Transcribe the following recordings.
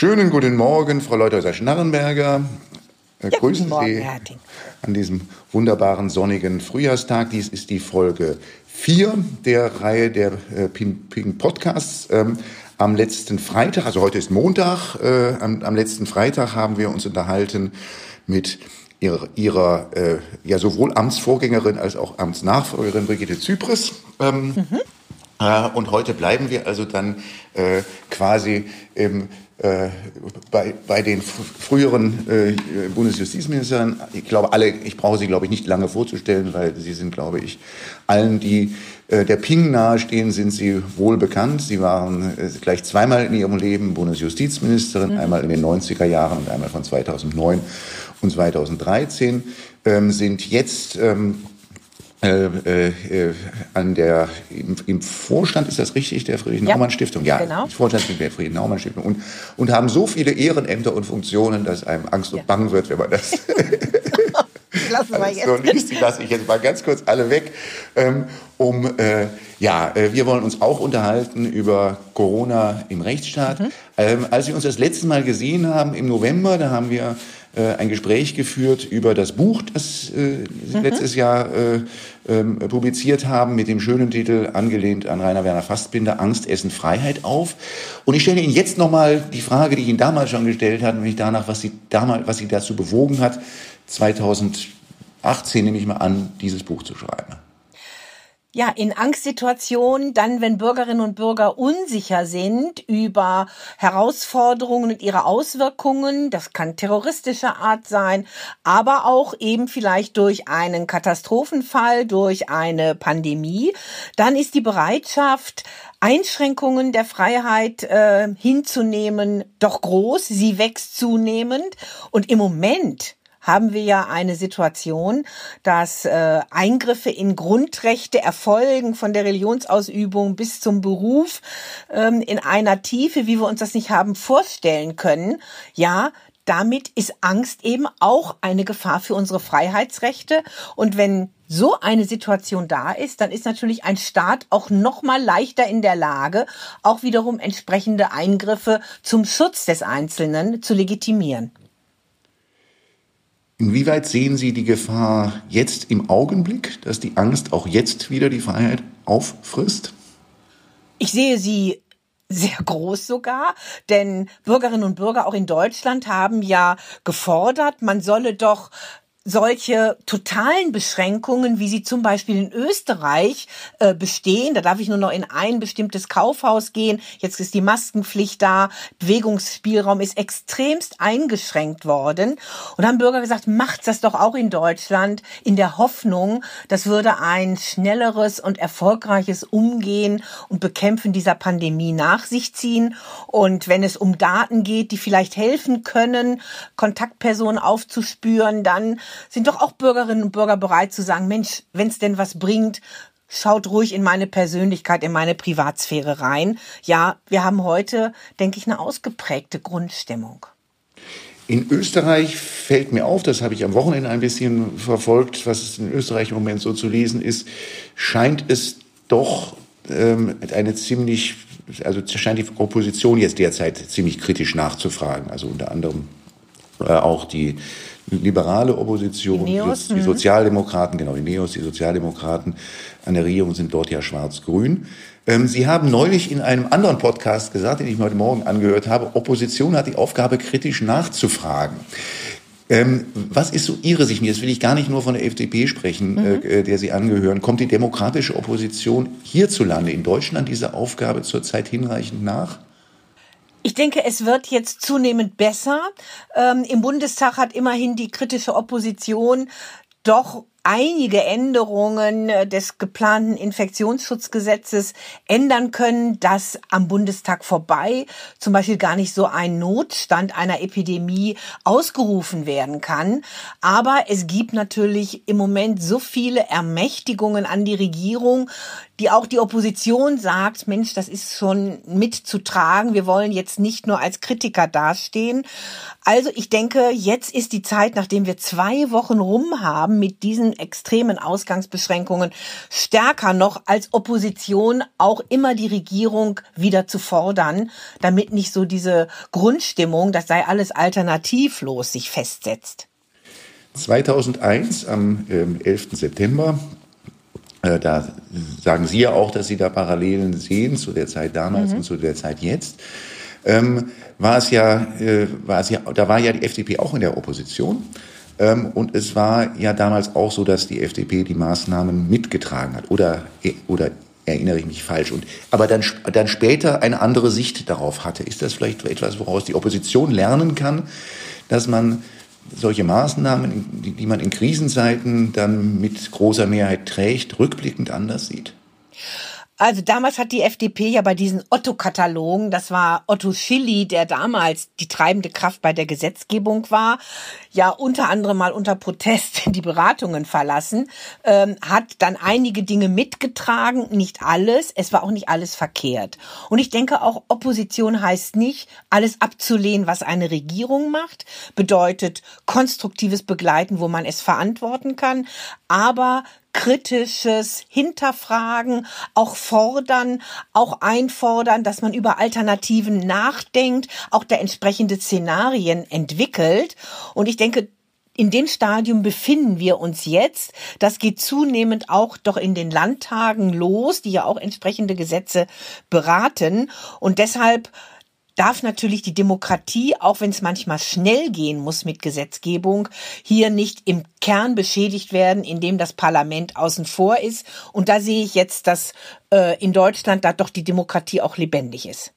Schönen guten Morgen, Frau Leuthäuser-Schnarrenberger. Äh, Ja, grüßen Morgen, Sie Herr an diesem wunderbaren sonnigen Frühjahrstag. Dies ist die Folge 4 der Reihe der äh, Ping, Podcasts. Ähm, am letzten Freitag, also heute ist Montag, äh, am, am letzten Freitag haben wir uns unterhalten mit ihrer, ihrer äh, ja sowohl Amtsvorgängerin als auch Amtsnachfolgerin Brigitte Zypris. Ähm, äh, Und heute bleiben wir also dann äh, quasi im, bei, bei den fr- früheren äh, Bundesjustizministern. Ich glaube, alle, ich brauche sie, glaube ich, nicht lange vorzustellen, weil sie sind, glaube ich, allen, die äh, der Ping nahestehen, sind sie wohl bekannt. Sie waren äh, gleich zweimal in ihrem Leben Bundesjustizministerin, einmal in den 90er Jahren und einmal von 2009 und 2013, ähm, sind jetzt ähm, äh, äh, äh, an der im, im Vorstand ist das richtig der Friedrich Ja, ja genau. Vorstand der Friedrich Naumann Stiftung und und haben so viele Ehrenämter und Funktionen dass einem Angst und Bang wird wenn man das Lassen wir alles jetzt. so liest die lasse ich jetzt mal ganz kurz alle weg. Ähm, um äh, ja äh, wir wollen uns auch unterhalten über Corona im Rechtsstaat. Ähm, als wir uns das letzte Mal gesehen haben im November da haben wir ein Gespräch geführt über das Buch, das äh, Sie letztes Jahr äh, ähm, publiziert haben, mit dem schönen Titel, angelehnt an Rainer Werner Fassbinder, Angst, Essen, Freiheit auf. Und ich stelle Ihnen jetzt nochmal die Frage, die ich Ihnen damals schon gestellt hatte, nämlich danach, was Sie, damals, was Sie dazu bewogen hat, 2018 nehme ich mal an, dieses Buch zu schreiben. Ja, in Angstsituationen, dann, wenn Bürgerinnen und Bürger unsicher sind über Herausforderungen und ihre Auswirkungen, das kann terroristischer Art sein, aber auch eben vielleicht durch einen Katastrophenfall, durch eine Pandemie, dann ist die Bereitschaft, Einschränkungen der Freiheit äh, hinzunehmen, doch groß. Sie wächst zunehmend. Und im Moment haben wir ja eine Situation, dass äh, Eingriffe in Grundrechte erfolgen, von der Religionsausübung bis zum Beruf, ähm, in einer Tiefe, wie wir uns das nicht haben vorstellen können. Ja, damit ist Angst eben auch eine Gefahr für unsere Freiheitsrechte. Und wenn so eine Situation da ist, dann ist natürlich ein Staat auch noch mal leichter in der Lage, auch wiederum entsprechende Eingriffe zum Schutz des Einzelnen zu legitimieren. Inwieweit sehen Sie die Gefahr jetzt im Augenblick, dass die Angst auch jetzt wieder die Freiheit auffrisst? Ich sehe sie sehr groß sogar, denn Bürgerinnen und Bürger auch in Deutschland haben ja gefordert, man solle doch solche totalen Beschränkungen, wie sie zum Beispiel in Österreich äh, bestehen, da darf ich nur noch in ein bestimmtes Kaufhaus gehen, jetzt ist die Maskenpflicht da, Bewegungsspielraum ist extremst eingeschränkt worden. Und haben Bürger gesagt, macht das doch auch in Deutschland in der Hoffnung, das würde ein schnelleres und erfolgreiches Umgehen und Bekämpfen dieser Pandemie nach sich ziehen. Und wenn es um Daten geht, die vielleicht helfen können, Kontaktpersonen aufzuspüren, dann sind doch auch Bürgerinnen und Bürger bereit zu sagen, Mensch, wenn es denn was bringt, schaut ruhig in meine Persönlichkeit, in meine Privatsphäre rein. Ja, wir haben heute, denke ich, eine ausgeprägte Grundstimmung. In Österreich fällt mir auf, das habe ich am Wochenende ein bisschen verfolgt, was es in Österreich im Moment so zu lesen ist, scheint es doch ähm, eine ziemlich, also scheint die Opposition jetzt derzeit ziemlich kritisch nachzufragen. Also unter anderem äh, auch die liberale Opposition, Die Neos, die, mhm. Sozialdemokraten, genau, die Neos, die Sozialdemokraten an der Regierung sind dort ja schwarz-grün. Ähm, Sie haben neulich in einem anderen Podcast gesagt, den ich mir heute Morgen angehört habe, Opposition hat die Aufgabe, kritisch nachzufragen. Ähm, was ist so Ihre Sicht? Jetzt will ich gar nicht nur von der FDP sprechen, äh, der Sie angehören. Kommt die demokratische Opposition hierzulande in Deutschland dieser Aufgabe zurzeit hinreichend nach? Ich denke, es wird jetzt zunehmend besser. Ähm, Im Bundestag hat immerhin die kritische Opposition doch einige Änderungen äh, des geplanten Infektionsschutzgesetzes ändern können, dass am Bundestag vorbei zum Beispiel gar nicht so ein Notstand einer Epidemie ausgerufen werden kann. Aber es gibt natürlich im Moment so viele Ermächtigungen an die Regierung, die auch die Opposition sagt, Mensch, das ist schon mitzutragen. Wir wollen jetzt nicht nur als Kritiker dastehen. Also ich denke, jetzt ist die Zeit, nachdem wir zwei Wochen rum haben mit diesen extremen Ausgangsbeschränkungen, stärker noch als Opposition auch immer die Regierung wieder zu fordern, damit nicht so diese Grundstimmung, das sei alles alternativlos, sich festsetzt. 2001 am 11. Ähm, September da sagen Sie ja auch, dass Sie da Parallelen sehen zu der Zeit damals mhm. und zu der Zeit jetzt. Ähm, war es ja, äh, war es ja, da war ja die FDP auch in der Opposition. Ähm, und es war ja damals auch so, dass die FDP die Maßnahmen mitgetragen hat. Oder, oder erinnere ich mich falsch. Und, aber dann, dann später eine andere Sicht darauf hatte. Ist das vielleicht etwas, woraus die Opposition lernen kann, dass man solche Maßnahmen, die, die man in Krisenzeiten dann mit großer Mehrheit trägt, rückblickend anders sieht? Also damals hat die FDP ja bei diesen Otto-Katalogen, das war Otto Schilly, der damals die treibende Kraft bei der Gesetzgebung war, ja unter anderem mal unter Protest die Beratungen verlassen, ähm, hat dann einige Dinge mitgetragen, nicht alles, es war auch nicht alles verkehrt. Und ich denke auch, Opposition heißt nicht, alles abzulehnen, was eine Regierung macht, bedeutet konstruktives Begleiten, wo man es verantworten kann, aber kritisches Hinterfragen, auch fordern, auch einfordern, dass man über Alternativen nachdenkt, auch der entsprechende Szenarien entwickelt. Und ich denke, in dem Stadium befinden wir uns jetzt. Das geht zunehmend auch doch in den Landtagen los, die ja auch entsprechende Gesetze beraten. Und deshalb darf natürlich die Demokratie, auch wenn es manchmal schnell gehen muss mit Gesetzgebung, hier nicht im Kern beschädigt werden, indem das Parlament außen vor ist. Und da sehe ich jetzt, dass äh, in Deutschland da doch die Demokratie auch lebendig ist.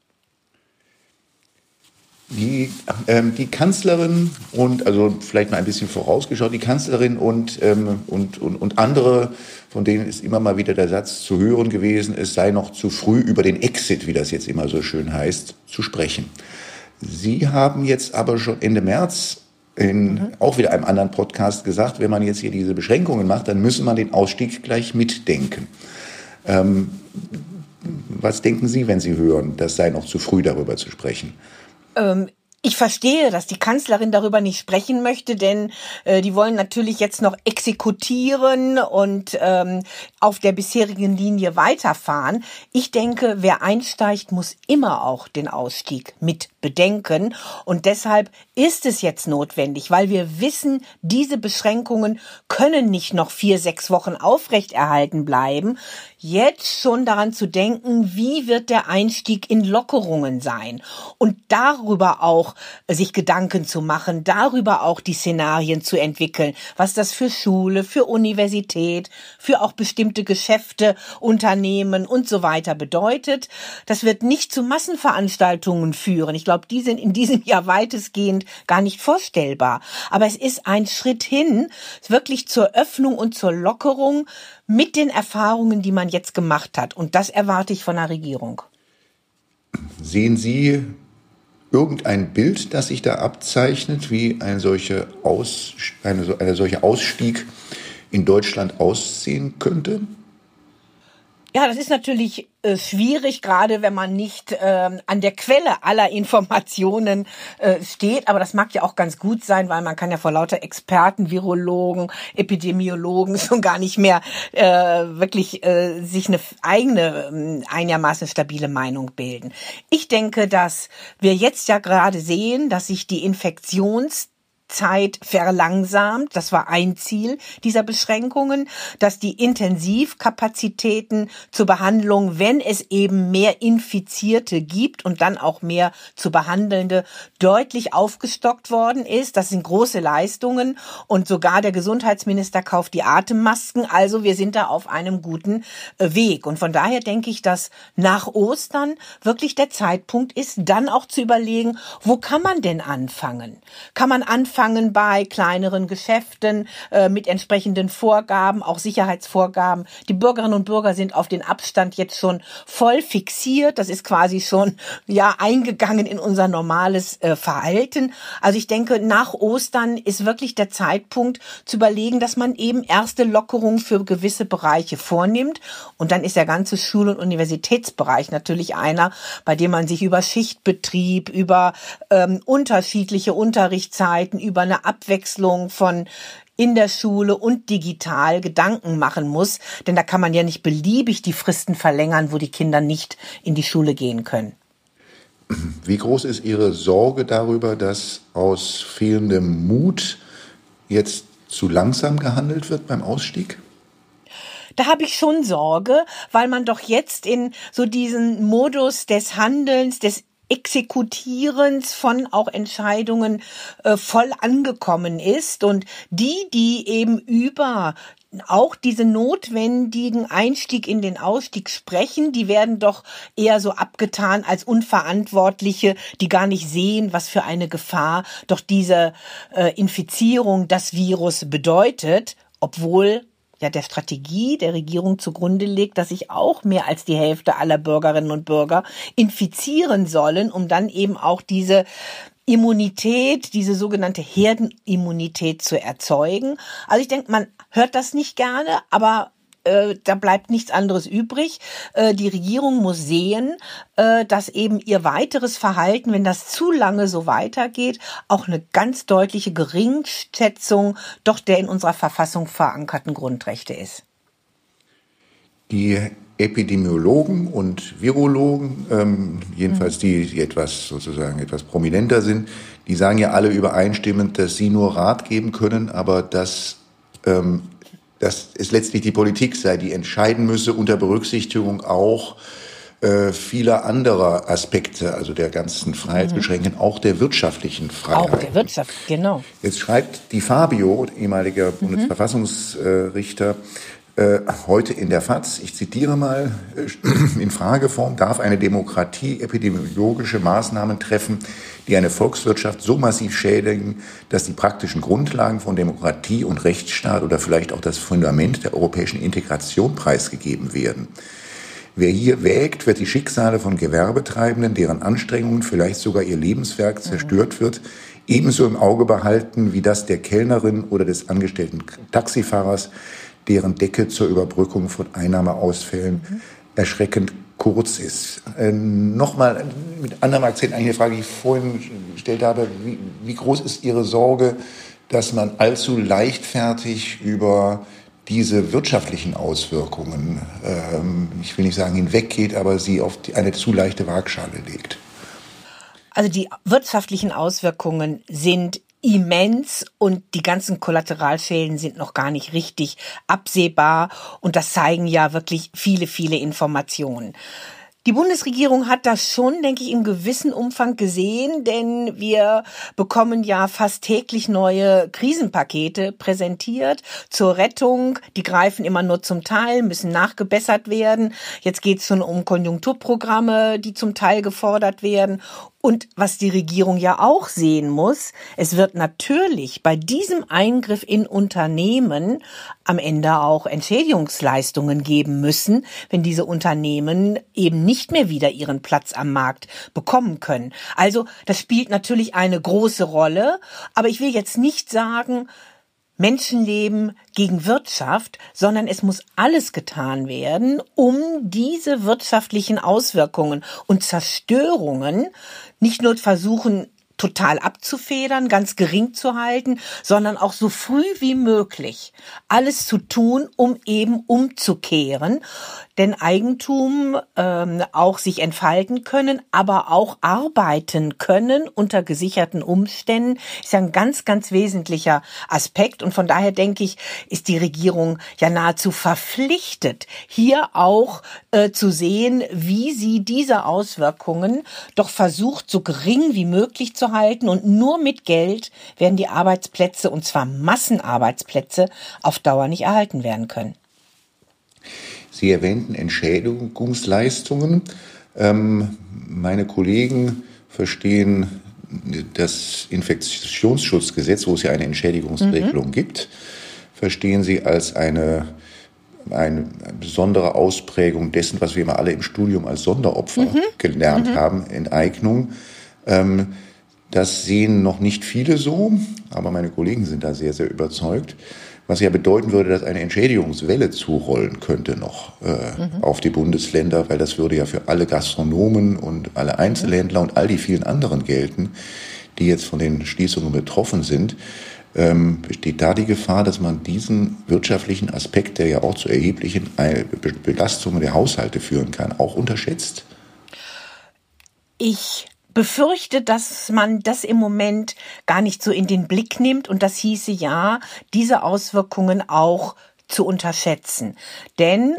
Die, ähm, die Kanzlerin und, also vielleicht mal ein bisschen vorausgeschaut, die Kanzlerin und, ähm, und, und, und andere, von denen ist immer mal wieder der Satz zu hören gewesen, es sei noch zu früh über den Exit, wie das jetzt immer so schön heißt, zu sprechen. Sie haben jetzt aber schon Ende März in mhm. auch wieder einem anderen Podcast gesagt, wenn man jetzt hier diese Beschränkungen macht, dann müsse man den Ausstieg gleich mitdenken. Ähm, was denken Sie, wenn Sie hören, das sei noch zu früh darüber zu sprechen? Ähm, ich verstehe, dass die Kanzlerin darüber nicht sprechen möchte, denn äh, die wollen natürlich jetzt noch exekutieren und ähm, auf der bisherigen Linie weiterfahren. Ich denke, wer einsteigt, muss immer auch den Ausstieg mit bedenken. Und deshalb ist es jetzt notwendig, weil wir wissen, diese Beschränkungen können nicht noch vier, sechs Wochen aufrechterhalten bleiben. Jetzt schon daran zu denken, wie wird der Einstieg in Lockerungen sein und darüber auch sich Gedanken zu machen, darüber auch die Szenarien zu entwickeln, was das für Schule, für Universität, für auch bestimmte Geschäfte, Unternehmen und so weiter bedeutet. Das wird nicht zu Massenveranstaltungen führen. Ich glaube, die sind in diesem Jahr weitestgehend gar nicht vorstellbar. Aber es ist ein Schritt hin, wirklich zur Öffnung und zur Lockerung mit den Erfahrungen, die man jetzt gemacht hat. Und das erwarte ich von der Regierung. Sehen Sie irgendein Bild, das sich da abzeichnet, wie ein solcher Aus, eine, eine solche Ausstieg in Deutschland aussehen könnte? Ja, das ist natürlich äh, schwierig, gerade wenn man nicht ähm, an der Quelle aller Informationen äh, steht. Aber das mag ja auch ganz gut sein, weil man kann ja vor lauter Experten, Virologen, Epidemiologen schon gar nicht mehr äh, wirklich äh, sich eine eigene, äh, einigermaßen stabile Meinung bilden. Ich denke, dass wir jetzt ja gerade sehen, dass sich die Infektions Zeit verlangsamt. Das war ein Ziel dieser Beschränkungen, dass die Intensivkapazitäten zur Behandlung, wenn es eben mehr Infizierte gibt und dann auch mehr zu behandelnde, deutlich aufgestockt worden ist. Das sind große Leistungen und sogar der Gesundheitsminister kauft die Atemmasken. Also wir sind da auf einem guten äh, Weg. Und von daher denke ich, dass nach Ostern wirklich der Zeitpunkt ist, dann auch zu überlegen, wo kann man denn anfangen? Kann man anfangen, angefangen bei kleineren Geschäften äh, mit entsprechenden Vorgaben, auch Sicherheitsvorgaben. Die Bürgerinnen und Bürger sind auf den Abstand jetzt schon voll fixiert. Das ist quasi schon ja eingegangen in unser normales äh, Verhalten. Also ich denke, nach Ostern ist wirklich der Zeitpunkt zu überlegen, dass man eben erste Lockerungen für gewisse Bereiche vornimmt. Und dann ist der ganze Schul- und Universitätsbereich natürlich einer, bei dem man sich über Schichtbetrieb, über ähm, unterschiedliche Unterrichtszeiten, über eine Abwechslung von in der Schule und digital Gedanken machen muss, denn da kann man ja nicht beliebig die Fristen verlängern, wo die Kinder nicht in die Schule gehen können. Wie groß ist Ihre Sorge darüber, dass aus fehlendem Mut jetzt zu langsam gehandelt wird beim Ausstieg? Da habe ich schon Sorge, weil man doch jetzt in so diesen Modus des Handelns, des Exekutierens von auch Entscheidungen äh, voll angekommen ist und die, die eben über auch diese notwendigen Einstieg in den Ausstieg sprechen, die werden doch eher so abgetan als Unverantwortliche, die gar nicht sehen, was für eine Gefahr doch diese äh, Infizierung das Virus bedeutet, obwohl ja der Strategie der Regierung zugrunde legt, dass sich auch mehr als die Hälfte aller Bürgerinnen und Bürger infizieren sollen, um dann eben auch diese Immunität, diese sogenannte Herdenimmunität zu erzeugen. Also ich denke, man hört das nicht gerne, aber äh, da bleibt nichts anderes übrig. Äh, die Regierung muss sehen, äh, dass eben ihr weiteres Verhalten, wenn das zu lange so weitergeht, auch eine ganz deutliche Geringschätzung doch der in unserer Verfassung verankerten Grundrechte ist. Die Epidemiologen und Virologen, ähm, jedenfalls die, die etwas sozusagen etwas prominenter sind, die sagen ja alle übereinstimmend, dass sie nur Rat geben können, aber dass ähm, dass es letztlich die Politik sei, die entscheiden müsse unter Berücksichtigung auch äh, vieler anderer Aspekte, also der ganzen Freiheitsbeschränkungen, auch der wirtschaftlichen Freiheit. Auch der Wirtschaft, genau. Jetzt schreibt die Fabio, ehemaliger mhm. Bundesverfassungsrichter, äh, heute in der FAZ, ich zitiere mal, äh, in Frageform, darf eine Demokratie epidemiologische Maßnahmen treffen, die eine Volkswirtschaft so massiv schädigen, dass die praktischen Grundlagen von Demokratie und Rechtsstaat oder vielleicht auch das Fundament der europäischen Integration preisgegeben werden. Wer hier wägt, wird die Schicksale von Gewerbetreibenden, deren Anstrengungen, vielleicht sogar ihr Lebenswerk zerstört wird, ebenso im Auge behalten wie das der Kellnerin oder des angestellten Taxifahrers, deren Decke zur Überbrückung von Einnahmeausfällen mhm. erschreckend kurz ist. Äh, Nochmal mit anderem Akzent eine Frage, die ich vorhin gestellt habe. Wie, wie groß ist Ihre Sorge, dass man allzu leichtfertig über diese wirtschaftlichen Auswirkungen, ähm, ich will nicht sagen hinweggeht, aber sie auf die, eine zu leichte Waagschale legt? Also die wirtschaftlichen Auswirkungen sind immens und die ganzen Kollateralschäden sind noch gar nicht richtig absehbar und das zeigen ja wirklich viele, viele Informationen. Die Bundesregierung hat das schon, denke ich, im gewissen Umfang gesehen, denn wir bekommen ja fast täglich neue Krisenpakete präsentiert zur Rettung. Die greifen immer nur zum Teil, müssen nachgebessert werden. Jetzt geht es schon um Konjunkturprogramme, die zum Teil gefordert werden. Und was die Regierung ja auch sehen muss, es wird natürlich bei diesem Eingriff in Unternehmen am Ende auch Entschädigungsleistungen geben müssen, wenn diese Unternehmen eben nicht mehr wieder ihren Platz am Markt bekommen können. Also das spielt natürlich eine große Rolle, aber ich will jetzt nicht sagen, Menschenleben gegen Wirtschaft, sondern es muss alles getan werden, um diese wirtschaftlichen Auswirkungen und Zerstörungen nicht nur versuchen total abzufedern, ganz gering zu halten, sondern auch so früh wie möglich alles zu tun, um eben umzukehren. Denn Eigentum ähm, auch sich entfalten können, aber auch arbeiten können unter gesicherten Umständen, ist ja ein ganz, ganz wesentlicher Aspekt. Und von daher denke ich, ist die Regierung ja nahezu verpflichtet, hier auch äh, zu sehen, wie sie diese Auswirkungen doch versucht, so gering wie möglich zu halten. Und nur mit Geld werden die Arbeitsplätze, und zwar Massenarbeitsplätze, auf Dauer nicht erhalten werden können. Sie erwähnten Entschädigungsleistungen. Ähm, meine Kollegen verstehen das Infektionsschutzgesetz, wo es ja eine Entschädigungsregelung mhm. gibt, verstehen Sie als eine, eine besondere Ausprägung dessen, was wir immer alle im Studium als Sonderopfer mhm. gelernt mhm. haben, Enteignung. Ähm, das sehen noch nicht viele so, aber meine Kollegen sind da sehr, sehr überzeugt. Was ja bedeuten würde, dass eine Entschädigungswelle zurollen könnte noch äh, mhm. auf die Bundesländer, weil das würde ja für alle Gastronomen und alle Einzelhändler und all die vielen anderen gelten, die jetzt von den Schließungen betroffen sind. Ähm, besteht da die Gefahr, dass man diesen wirtschaftlichen Aspekt, der ja auch zu erheblichen Belastungen der Haushalte führen kann, auch unterschätzt? Ich befürchte, dass man das im Moment gar nicht so in den Blick nimmt und das hieße ja, diese Auswirkungen auch zu unterschätzen. Denn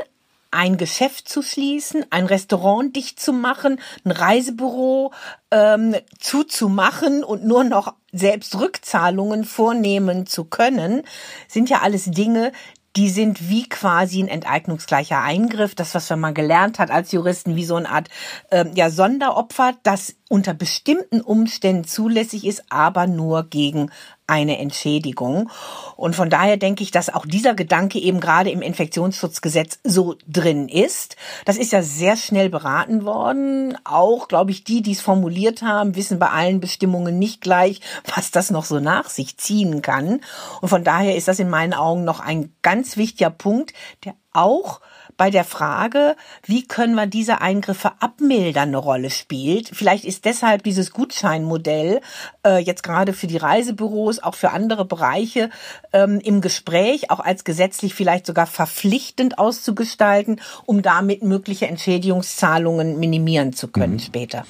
ein Geschäft zu schließen, ein Restaurant dicht zu machen, ein Reisebüro ähm, zuzumachen und nur noch selbst Rückzahlungen vornehmen zu können, sind ja alles Dinge, die sind wie quasi ein enteignungsgleicher Eingriff. Das, was man mal gelernt hat als Juristen, wie so eine Art äh, ja, Sonderopfer, das unter bestimmten Umständen zulässig ist, aber nur gegen eine Entschädigung. Und von daher denke ich, dass auch dieser Gedanke eben gerade im Infektionsschutzgesetz so drin ist. Das ist ja sehr schnell beraten worden. Auch, glaube ich, die, die es formuliert haben, wissen bei allen Bestimmungen nicht gleich, was das noch so nach sich ziehen kann. Und von daher ist das in meinen Augen noch ein ganz wichtiger Punkt, der auch bei der Frage, wie können wir diese Eingriffe abmildern, eine Rolle spielt. Vielleicht ist deshalb dieses Gutscheinmodell äh, jetzt gerade für die Reisebüros, auch für andere Bereiche ähm, im Gespräch, auch als gesetzlich vielleicht sogar verpflichtend auszugestalten, um damit mögliche Entschädigungszahlungen minimieren zu können mhm. später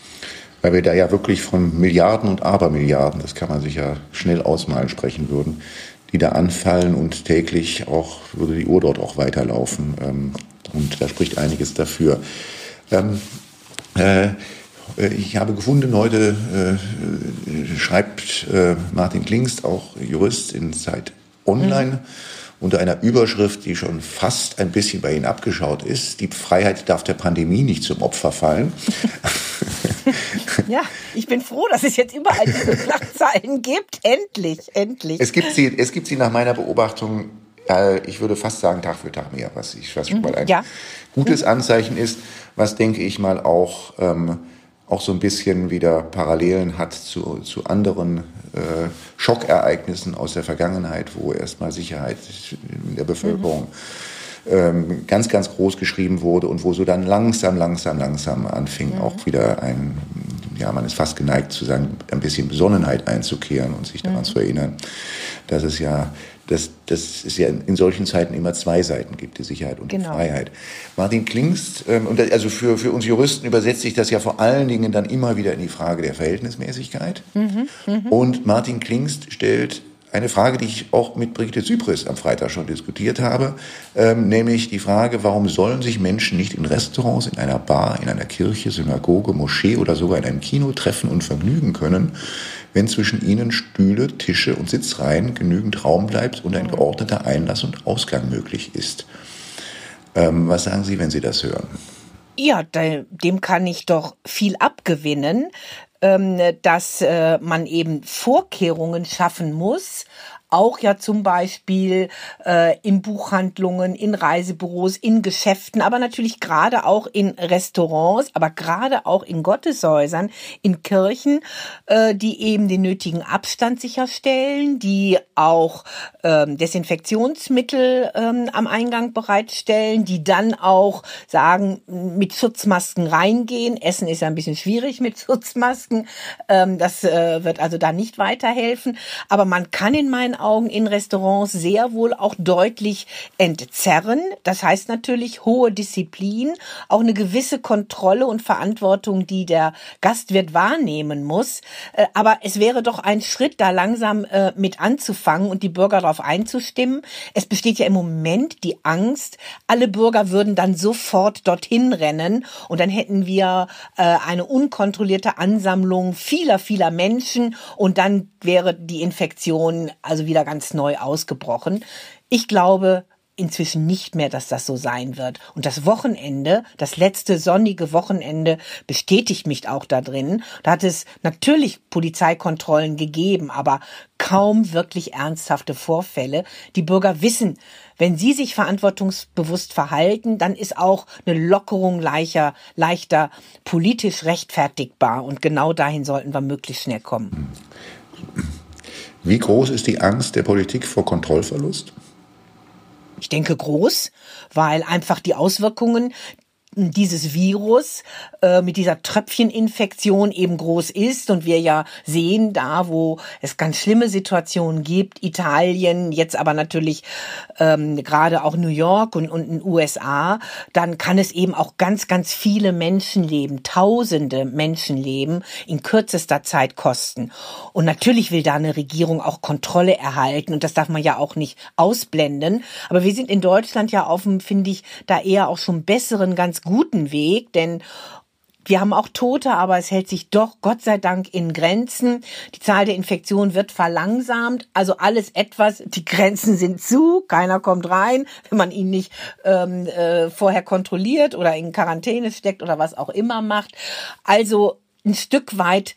weil wir da ja wirklich von Milliarden und Abermilliarden, das kann man sich ja schnell ausmalen, sprechen würden, die da anfallen und täglich auch würde die Uhr dort auch weiterlaufen. Und da spricht einiges dafür. Ähm, äh, ich habe gefunden, heute äh, schreibt äh, Martin Klingst, auch Jurist in Zeit Online, mhm. unter einer Überschrift, die schon fast ein bisschen bei Ihnen abgeschaut ist. Die Freiheit darf der Pandemie nicht zum Opfer fallen. ja, ich bin froh, dass es jetzt überall diese Schlagzeilen gibt. Endlich, endlich. Es gibt sie, es gibt sie nach meiner Beobachtung äh, ich würde fast sagen Tag für Tag mehr, was ich was schon mhm. mal ein ja. gutes mhm. Anzeichen ist, was denke ich mal auch ähm, auch so ein bisschen wieder Parallelen hat zu, zu anderen äh, Schockereignissen aus der Vergangenheit, wo erstmal Sicherheit in der Bevölkerung mhm. ähm, ganz, ganz groß geschrieben wurde und wo so dann langsam, langsam, langsam anfing, mhm. auch wieder ein, ja, man ist fast geneigt zu sagen, ein bisschen Besonnenheit einzukehren und sich daran mhm. zu erinnern, dass es ja dass, dass es ja in solchen Zeiten immer zwei Seiten gibt, die Sicherheit und genau. die Freiheit. Martin Klingst, ähm, und also für, für uns Juristen übersetzt sich das ja vor allen Dingen dann immer wieder in die Frage der Verhältnismäßigkeit. Mhm, mh. Und Martin Klingst stellt eine Frage, die ich auch mit Brigitte Zypris am Freitag schon diskutiert habe, ähm, nämlich die Frage, warum sollen sich Menschen nicht in Restaurants, in einer Bar, in einer Kirche, Synagoge, Moschee oder sogar in einem Kino treffen und vergnügen können, wenn zwischen ihnen Stühle, Tische und Sitzreihen genügend Raum bleibt und ein geordneter Einlass und Ausgang möglich ist. Ähm, was sagen Sie, wenn Sie das hören? Ja, dem kann ich doch viel abgewinnen, dass äh, man eben Vorkehrungen schaffen muss, auch ja zum Beispiel äh, in Buchhandlungen, in Reisebüros, in Geschäften, aber natürlich gerade auch in Restaurants, aber gerade auch in Gotteshäusern, in Kirchen, äh, die eben den nötigen Abstand sicherstellen, die auch ähm, Desinfektionsmittel ähm, am Eingang bereitstellen, die dann auch sagen, mit Schutzmasken reingehen. Essen ist ja ein bisschen schwierig mit Schutzmasken. Ähm, das äh, wird also da nicht weiterhelfen. Aber man kann in meinen Augen in Restaurants sehr wohl auch deutlich entzerren. Das heißt natürlich hohe Disziplin, auch eine gewisse Kontrolle und Verantwortung, die der Gastwirt wahrnehmen muss. Äh, aber es wäre doch ein Schritt, da langsam äh, mit anzufangen und die Bürger darauf einzustimmen. Es besteht ja im Moment die Angst, alle Bürger würden dann sofort dorthin rennen und dann hätten wir äh, eine unkontrollierte Ansammlung vieler, vieler Menschen und dann wäre die Infektion also wieder ganz neu ausgebrochen. Ich glaube, inzwischen nicht mehr, dass das so sein wird. Und das Wochenende, das letzte sonnige Wochenende, bestätigt mich auch da drin. Da hat es natürlich Polizeikontrollen gegeben, aber kaum wirklich ernsthafte Vorfälle. Die Bürger wissen, wenn sie sich verantwortungsbewusst verhalten, dann ist auch eine Lockerung leichter, leichter politisch rechtfertigbar. Und genau dahin sollten wir möglichst schnell kommen. Wie groß ist die Angst der Politik vor Kontrollverlust? ich denke groß, weil einfach die Auswirkungen dieses Virus äh, mit dieser Tröpfcheninfektion eben groß ist und wir ja sehen, da wo es ganz schlimme Situationen gibt, Italien, jetzt aber natürlich ähm, gerade auch New York und, und in USA, dann kann es eben auch ganz, ganz viele Menschenleben, tausende Menschenleben in kürzester Zeit kosten. Und natürlich will da eine Regierung auch Kontrolle erhalten und das darf man ja auch nicht ausblenden. Aber wir sind in Deutschland ja auf dem, finde ich, da eher auch schon besseren, ganz guten Weg, denn wir haben auch Tote, aber es hält sich doch Gott sei Dank in Grenzen. Die Zahl der Infektionen wird verlangsamt. Also alles etwas, die Grenzen sind zu, keiner kommt rein, wenn man ihn nicht ähm, äh, vorher kontrolliert oder in Quarantäne steckt oder was auch immer macht. Also ein Stück weit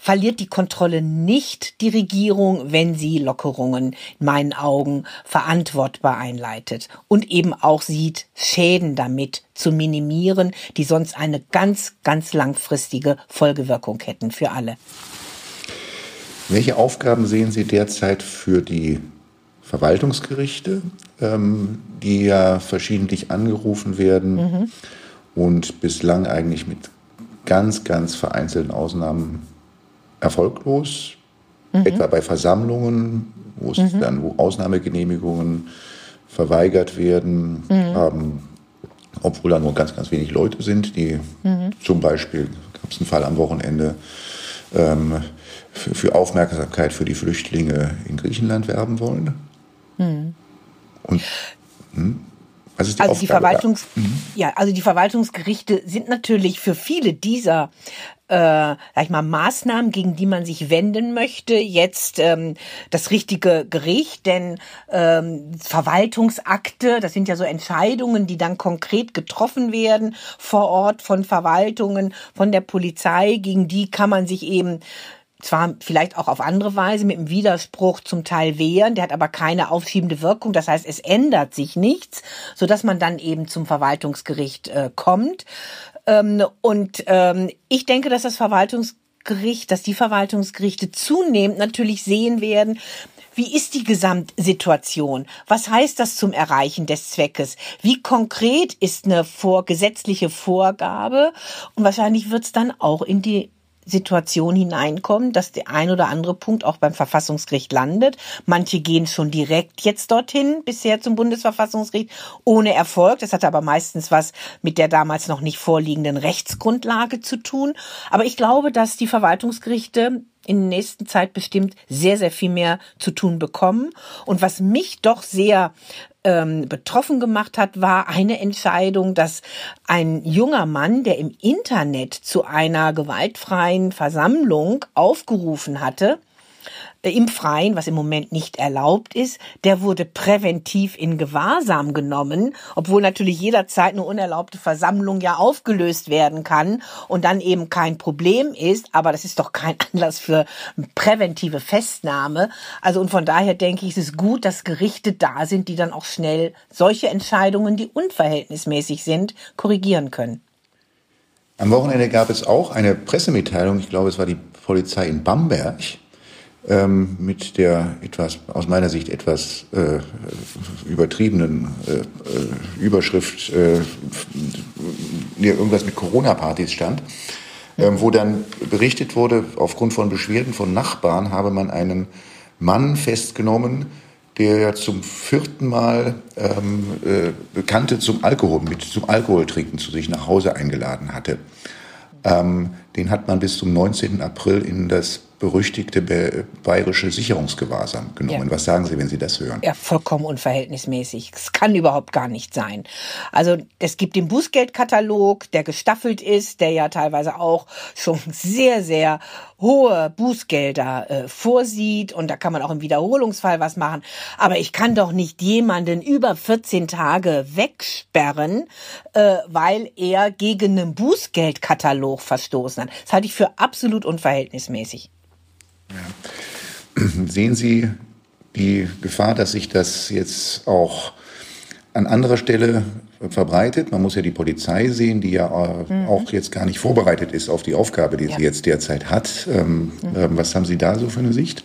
verliert die Kontrolle nicht die Regierung, wenn sie Lockerungen in meinen Augen verantwortbar einleitet und eben auch sieht, Schäden damit zu minimieren, die sonst eine ganz, ganz langfristige Folgewirkung hätten für alle. Welche Aufgaben sehen Sie derzeit für die Verwaltungsgerichte, ähm, die ja verschiedentlich angerufen werden mhm. und bislang eigentlich mit ganz, ganz vereinzelten Ausnahmen erfolglos, mhm. etwa bei Versammlungen, wo es mhm. dann, wo Ausnahmegenehmigungen verweigert werden, mhm. ähm, obwohl da nur ganz, ganz wenig Leute sind, die mhm. zum Beispiel, gab es einen Fall am Wochenende, ähm, für, für, Aufmerksamkeit für die Flüchtlinge in Griechenland werben wollen. Mhm. Und hm, also die, also die Verwaltungs mhm. ja, also die Verwaltungsgerichte sind natürlich für viele dieser äh, sag ich mal, Maßnahmen, gegen die man sich wenden möchte, jetzt ähm, das richtige Gericht, denn ähm, Verwaltungsakte, das sind ja so Entscheidungen, die dann konkret getroffen werden vor Ort von Verwaltungen, von der Polizei, gegen die kann man sich eben zwar vielleicht auch auf andere Weise mit dem Widerspruch zum Teil wehren, der hat aber keine aufschiebende Wirkung. Das heißt, es ändert sich nichts, so dass man dann eben zum Verwaltungsgericht äh, kommt. Ähm, und ähm, ich denke, dass das Verwaltungsgericht, dass die Verwaltungsgerichte zunehmend natürlich sehen werden, wie ist die Gesamtsituation? Was heißt das zum Erreichen des Zweckes? Wie konkret ist eine vor, gesetzliche Vorgabe? Und wahrscheinlich wird es dann auch in die Situation hineinkommen, dass der ein oder andere Punkt auch beim Verfassungsgericht landet. Manche gehen schon direkt jetzt dorthin, bisher zum Bundesverfassungsgericht, ohne Erfolg. Das hatte aber meistens was mit der damals noch nicht vorliegenden Rechtsgrundlage zu tun. Aber ich glaube, dass die Verwaltungsgerichte in der nächsten Zeit bestimmt sehr, sehr viel mehr zu tun bekommen. Und was mich doch sehr ähm, betroffen gemacht hat, war eine Entscheidung, dass ein junger Mann, der im Internet zu einer gewaltfreien Versammlung aufgerufen hatte, im Freien, was im Moment nicht erlaubt ist, der wurde präventiv in Gewahrsam genommen, obwohl natürlich jederzeit eine unerlaubte Versammlung ja aufgelöst werden kann und dann eben kein Problem ist, aber das ist doch kein Anlass für präventive Festnahme. Also und von daher denke ich, es ist gut, dass Gerichte da sind, die dann auch schnell solche Entscheidungen, die unverhältnismäßig sind, korrigieren können. Am Wochenende gab es auch eine Pressemitteilung, ich glaube, es war die Polizei in Bamberg, ähm, mit der etwas, aus meiner Sicht etwas äh, übertriebenen äh, äh Überschrift, äh, irgendwas mit Corona-Partys stand, äh, wo dann berichtet wurde, aufgrund von Beschwerden von Nachbarn habe man einen Mann festgenommen, der zum vierten Mal ähm, äh, Bekannte zum Alkohol, mit zum Alkoholtrinken zu sich nach Hause eingeladen hatte. Ähm, den hat man bis zum 19. April in das berüchtigte bayerische Sicherungsgewahrsam genommen. Ja. Was sagen Sie, wenn Sie das hören? Ja, vollkommen unverhältnismäßig. Es kann überhaupt gar nicht sein. Also es gibt den Bußgeldkatalog, der gestaffelt ist, der ja teilweise auch schon sehr, sehr hohe Bußgelder äh, vorsieht und da kann man auch im Wiederholungsfall was machen. Aber ich kann doch nicht jemanden über 14 Tage wegsperren, äh, weil er gegen einen Bußgeldkatalog verstoßen hat. Das halte ich für absolut unverhältnismäßig. Ja. Sehen Sie die Gefahr, dass sich das jetzt auch an anderer Stelle verbreitet. Man muss ja die Polizei sehen, die ja äh, mhm. auch jetzt gar nicht vorbereitet ist auf die Aufgabe, die ja. sie jetzt derzeit hat. Ähm, mhm. Ähm, was haben Sie da so für eine Sicht?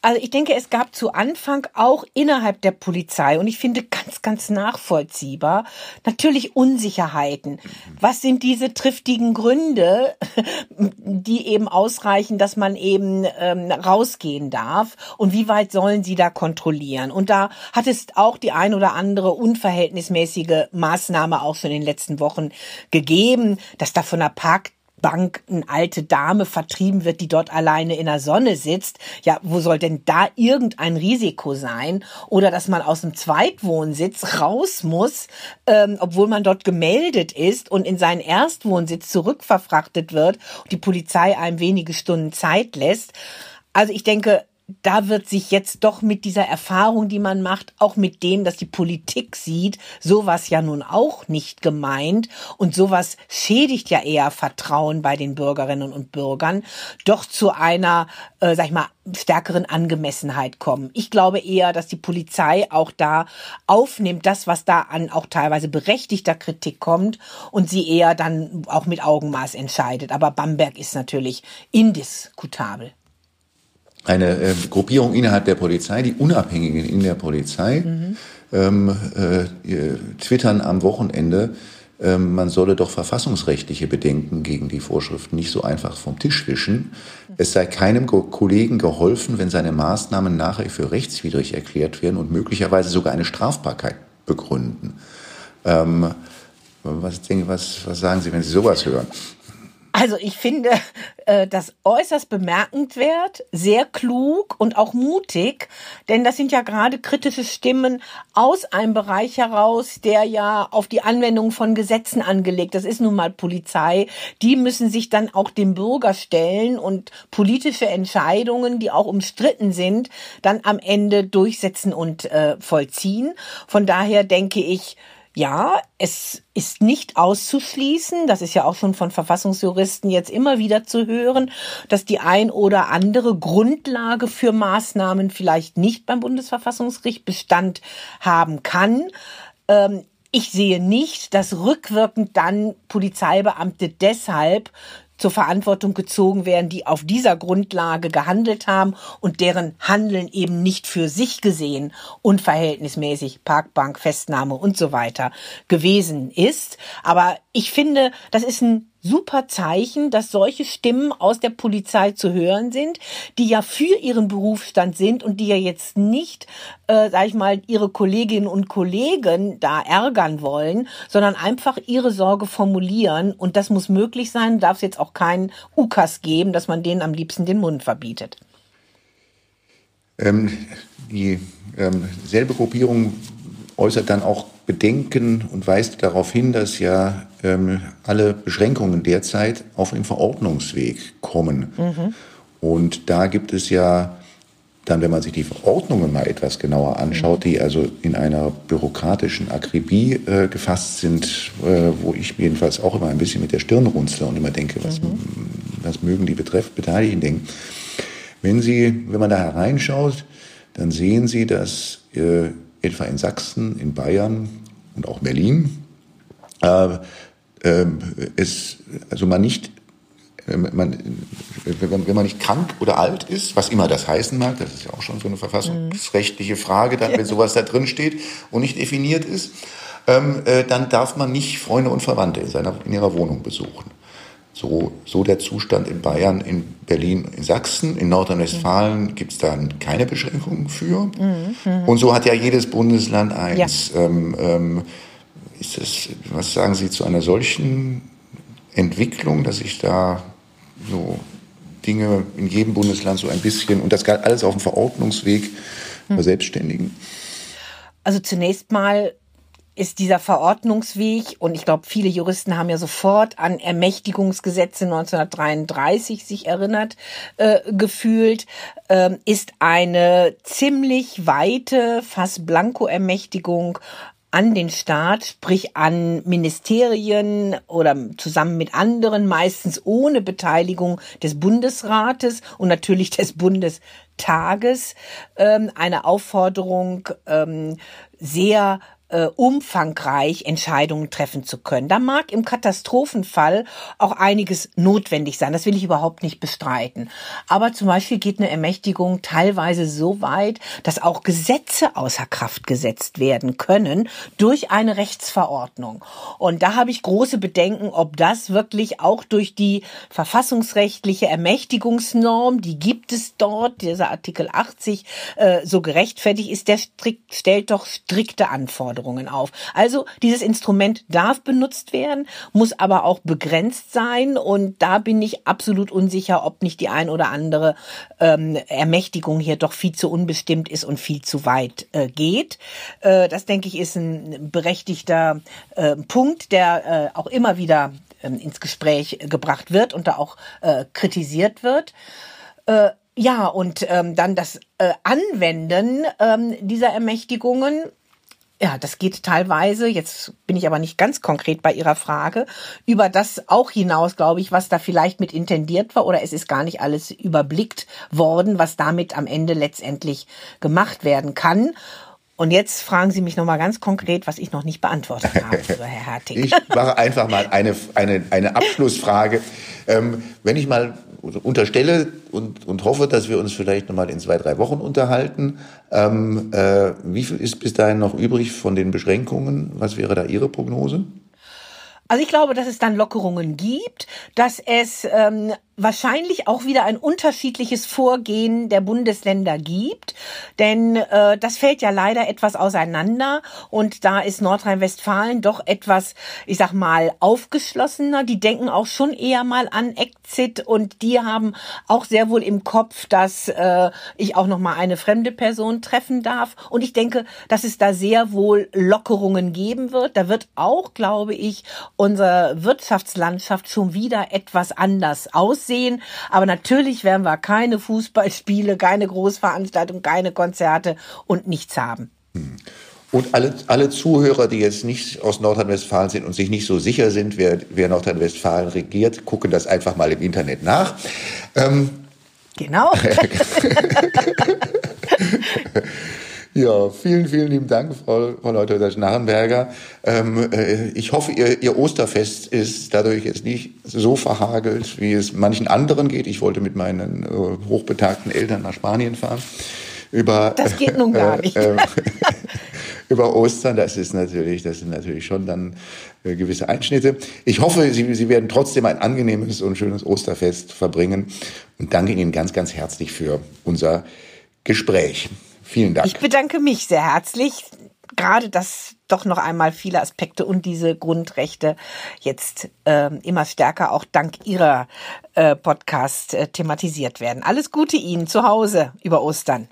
Also ich denke, es gab zu Anfang auch innerhalb der Polizei und ich finde ganz, ganz nachvollziehbar natürlich Unsicherheiten. Was sind diese triftigen Gründe, die eben ausreichen, dass man eben ähm, rausgehen darf und wie weit sollen sie da kontrollieren? Und da hat es auch die ein oder andere unverhältnismäßige Maßnahme auch schon in den letzten Wochen gegeben, dass da von der Park Bank eine alte Dame vertrieben wird, die dort alleine in der Sonne sitzt. Ja, wo soll denn da irgendein Risiko sein? Oder dass man aus dem Zweitwohnsitz raus muss, ähm, obwohl man dort gemeldet ist und in seinen Erstwohnsitz zurückverfrachtet wird und die Polizei einem wenige Stunden Zeit lässt. Also ich denke, da wird sich jetzt doch mit dieser Erfahrung, die man macht, auch mit dem, dass die Politik sieht, sowas ja nun auch nicht gemeint und sowas schädigt ja eher Vertrauen bei den Bürgerinnen und Bürgern, doch zu einer, äh, sag ich mal, stärkeren Angemessenheit kommen. Ich glaube eher, dass die Polizei auch da aufnimmt, das, was da an auch teilweise berechtigter Kritik kommt und sie eher dann auch mit Augenmaß entscheidet. Aber Bamberg ist natürlich indiskutabel eine äh, Gruppierung innerhalb der Polizei, die Unabhängigen in der Polizei, mhm. ähm, äh, twittern am Wochenende, äh, man solle doch verfassungsrechtliche Bedenken gegen die Vorschriften nicht so einfach vom Tisch wischen. Es sei keinem Kollegen geholfen, wenn seine Maßnahmen nachher für rechtswidrig erklärt werden und möglicherweise sogar eine Strafbarkeit begründen. Ähm, was, denke, was, was sagen Sie, wenn Sie sowas hören? Also ich finde äh, das äußerst bemerkenswert, sehr klug und auch mutig, denn das sind ja gerade kritische Stimmen aus einem Bereich heraus, der ja auf die Anwendung von Gesetzen angelegt. Das ist nun mal Polizei. Die müssen sich dann auch dem Bürger stellen und politische Entscheidungen, die auch umstritten sind, dann am Ende durchsetzen und äh, vollziehen. Von daher denke ich, ja, es ist nicht auszuschließen, das ist ja auch schon von Verfassungsjuristen jetzt immer wieder zu hören, dass die ein oder andere Grundlage für Maßnahmen vielleicht nicht beim Bundesverfassungsgericht Bestand haben kann. Ähm, ich sehe nicht, dass rückwirkend dann Polizeibeamte deshalb zur Verantwortung gezogen werden, die auf dieser Grundlage gehandelt haben und deren Handeln eben nicht für sich gesehen unverhältnismäßig Parkbank, Festnahme und so weiter gewesen ist. Aber ich finde, das ist ein super Zeichen, dass solche Stimmen aus der Polizei zu hören sind, die ja für ihren Berufsstand sind und die ja jetzt nicht, äh, sag ich mal, ihre Kolleginnen und Kollegen da ärgern wollen, sondern einfach ihre Sorge formulieren. Und das muss möglich sein, darf es jetzt auch keinen Ukas geben, dass man denen am liebsten den Mund verbietet. Ähm, die ähm, selbe Gruppierung äußert dann auch Bedenken und weist darauf hin, dass ja ähm, alle Beschränkungen derzeit auf den Verordnungsweg kommen. Mhm. Und da gibt es ja dann, wenn man sich die Verordnungen mal etwas genauer anschaut, die also in einer bürokratischen Akribie äh, gefasst sind, äh, wo ich jedenfalls auch immer ein bisschen mit der Stirn runzle und immer denke, was, mhm. was mögen die Betreff Beteiligten denken. Wenn Sie, wenn man da hereinschaut, dann sehen Sie, dass äh, etwa in Sachsen, in Bayern und auch Berlin, äh, äh, es, also man nicht, äh, man, wenn man nicht krank oder alt ist, was immer das heißen mag, das ist ja auch schon so eine verfassungsrechtliche Frage, dann, wenn sowas da drin steht und nicht definiert ist, ähm, äh, dann darf man nicht Freunde und Verwandte in, seiner, in ihrer Wohnung besuchen. So, so der Zustand in Bayern, in Berlin, in Sachsen. In Nordrhein-Westfalen mhm. gibt es da keine Beschränkungen für. Mhm, mhm. Und so hat ja jedes Bundesland eins. Ja. Ähm, ähm, ist das, was sagen Sie zu einer solchen Entwicklung, dass sich da so Dinge in jedem Bundesland so ein bisschen und das alles auf dem Verordnungsweg hm. verselbstständigen? Also zunächst mal ist dieser Verordnungsweg, und ich glaube, viele Juristen haben ja sofort an Ermächtigungsgesetze 1933 sich erinnert äh, gefühlt, äh, ist eine ziemlich weite, fast Blanko-Ermächtigung an den Staat, sprich an Ministerien oder zusammen mit anderen, meistens ohne Beteiligung des Bundesrates und natürlich des Bundestages, ähm, eine Aufforderung, ähm, sehr äh, umfangreich Entscheidungen treffen zu können. Da mag im Katastrophenfall auch einiges notwendig sein. Das will ich überhaupt nicht bestreiten. Aber zum Beispiel geht eine Ermächtigung teilweise so weit, dass auch Gesetze außer Kraft gesetzt werden können durch eine Rechtsverordnung. Und da habe ich große Bedenken, ob das wirklich auch durch die verfassungsrechtliche Ermächtigungsnorm, die gibt es dort, dieser Artikel 80, äh, so gerechtfertigt ist. Der strikt, stellt doch strikte Anforderungen. Anforderungen auf. Also dieses Instrument darf benutzt werden, muss aber auch begrenzt sein und da bin ich absolut unsicher, ob nicht die ein oder andere ähm, Ermächtigung hier doch viel zu unbestimmt ist und viel zu weit äh, geht. Äh, das denke ich ist ein berechtigter äh, Punkt, der äh, auch immer wieder ähm, ins Gespräch gebracht wird und da auch äh, kritisiert wird. Äh, ja, und ähm, dann das äh, Anwenden ähm, dieser Ermächtigungen ja, das geht teilweise, jetzt bin ich aber nicht ganz konkret bei Ihrer Frage, über das auch hinaus, glaube ich, was da vielleicht mit intendiert war oder es ist gar nicht alles überblickt worden, was damit am Ende letztendlich gemacht werden kann. Und jetzt fragen Sie mich nochmal ganz konkret, was ich noch nicht beantwortet habe, Herr Hertig. Ich mache einfach mal eine, eine, eine Abschlussfrage. Ähm, wenn ich mal unterstelle und, und hoffe, dass wir uns vielleicht nochmal in zwei, drei Wochen unterhalten. Ähm, äh, wie viel ist bis dahin noch übrig von den Beschränkungen? Was wäre da Ihre Prognose? Also ich glaube, dass es dann Lockerungen gibt, dass es ähm, wahrscheinlich auch wieder ein unterschiedliches Vorgehen der Bundesländer gibt, denn äh, das fällt ja leider etwas auseinander. Und da ist Nordrhein-Westfalen doch etwas, ich sag mal, aufgeschlossener. Die denken auch schon eher mal an Exit. Und die haben auch sehr wohl im Kopf, dass äh, ich auch noch mal eine fremde Person treffen darf. Und ich denke, dass es da sehr wohl Lockerungen geben wird. Da wird auch, glaube ich, unsere Wirtschaftslandschaft schon wieder etwas anders aussehen sehen. Aber natürlich werden wir keine Fußballspiele, keine Großveranstaltungen, keine Konzerte und nichts haben. Hm. Und alle, alle Zuhörer, die jetzt nicht aus Nordrhein-Westfalen sind und sich nicht so sicher sind, wer, wer Nordrhein-Westfalen regiert, gucken das einfach mal im Internet nach. Ähm, genau. Ja, vielen, vielen lieben Dank, Frau, Frau Leuthäuser-Schnarrenberger. Ähm, äh, ich hoffe, ihr, ihr Osterfest ist dadurch jetzt nicht so verhagelt, wie es manchen anderen geht. Ich wollte mit meinen äh, hochbetagten Eltern nach Spanien fahren. Über, das geht nun gar nicht. Äh, über Ostern, das ist natürlich, das sind natürlich schon dann äh, gewisse Einschnitte. Ich hoffe, Sie, Sie werden trotzdem ein angenehmes und schönes Osterfest verbringen und danke Ihnen ganz, ganz herzlich für unser Gespräch. Vielen Dank. Ich bedanke mich sehr herzlich. Gerade, dass doch noch einmal viele Aspekte und diese Grundrechte jetzt äh, immer stärker auch dank Ihrer äh, Podcast äh, thematisiert werden. Alles Gute Ihnen zu Hause über Ostern.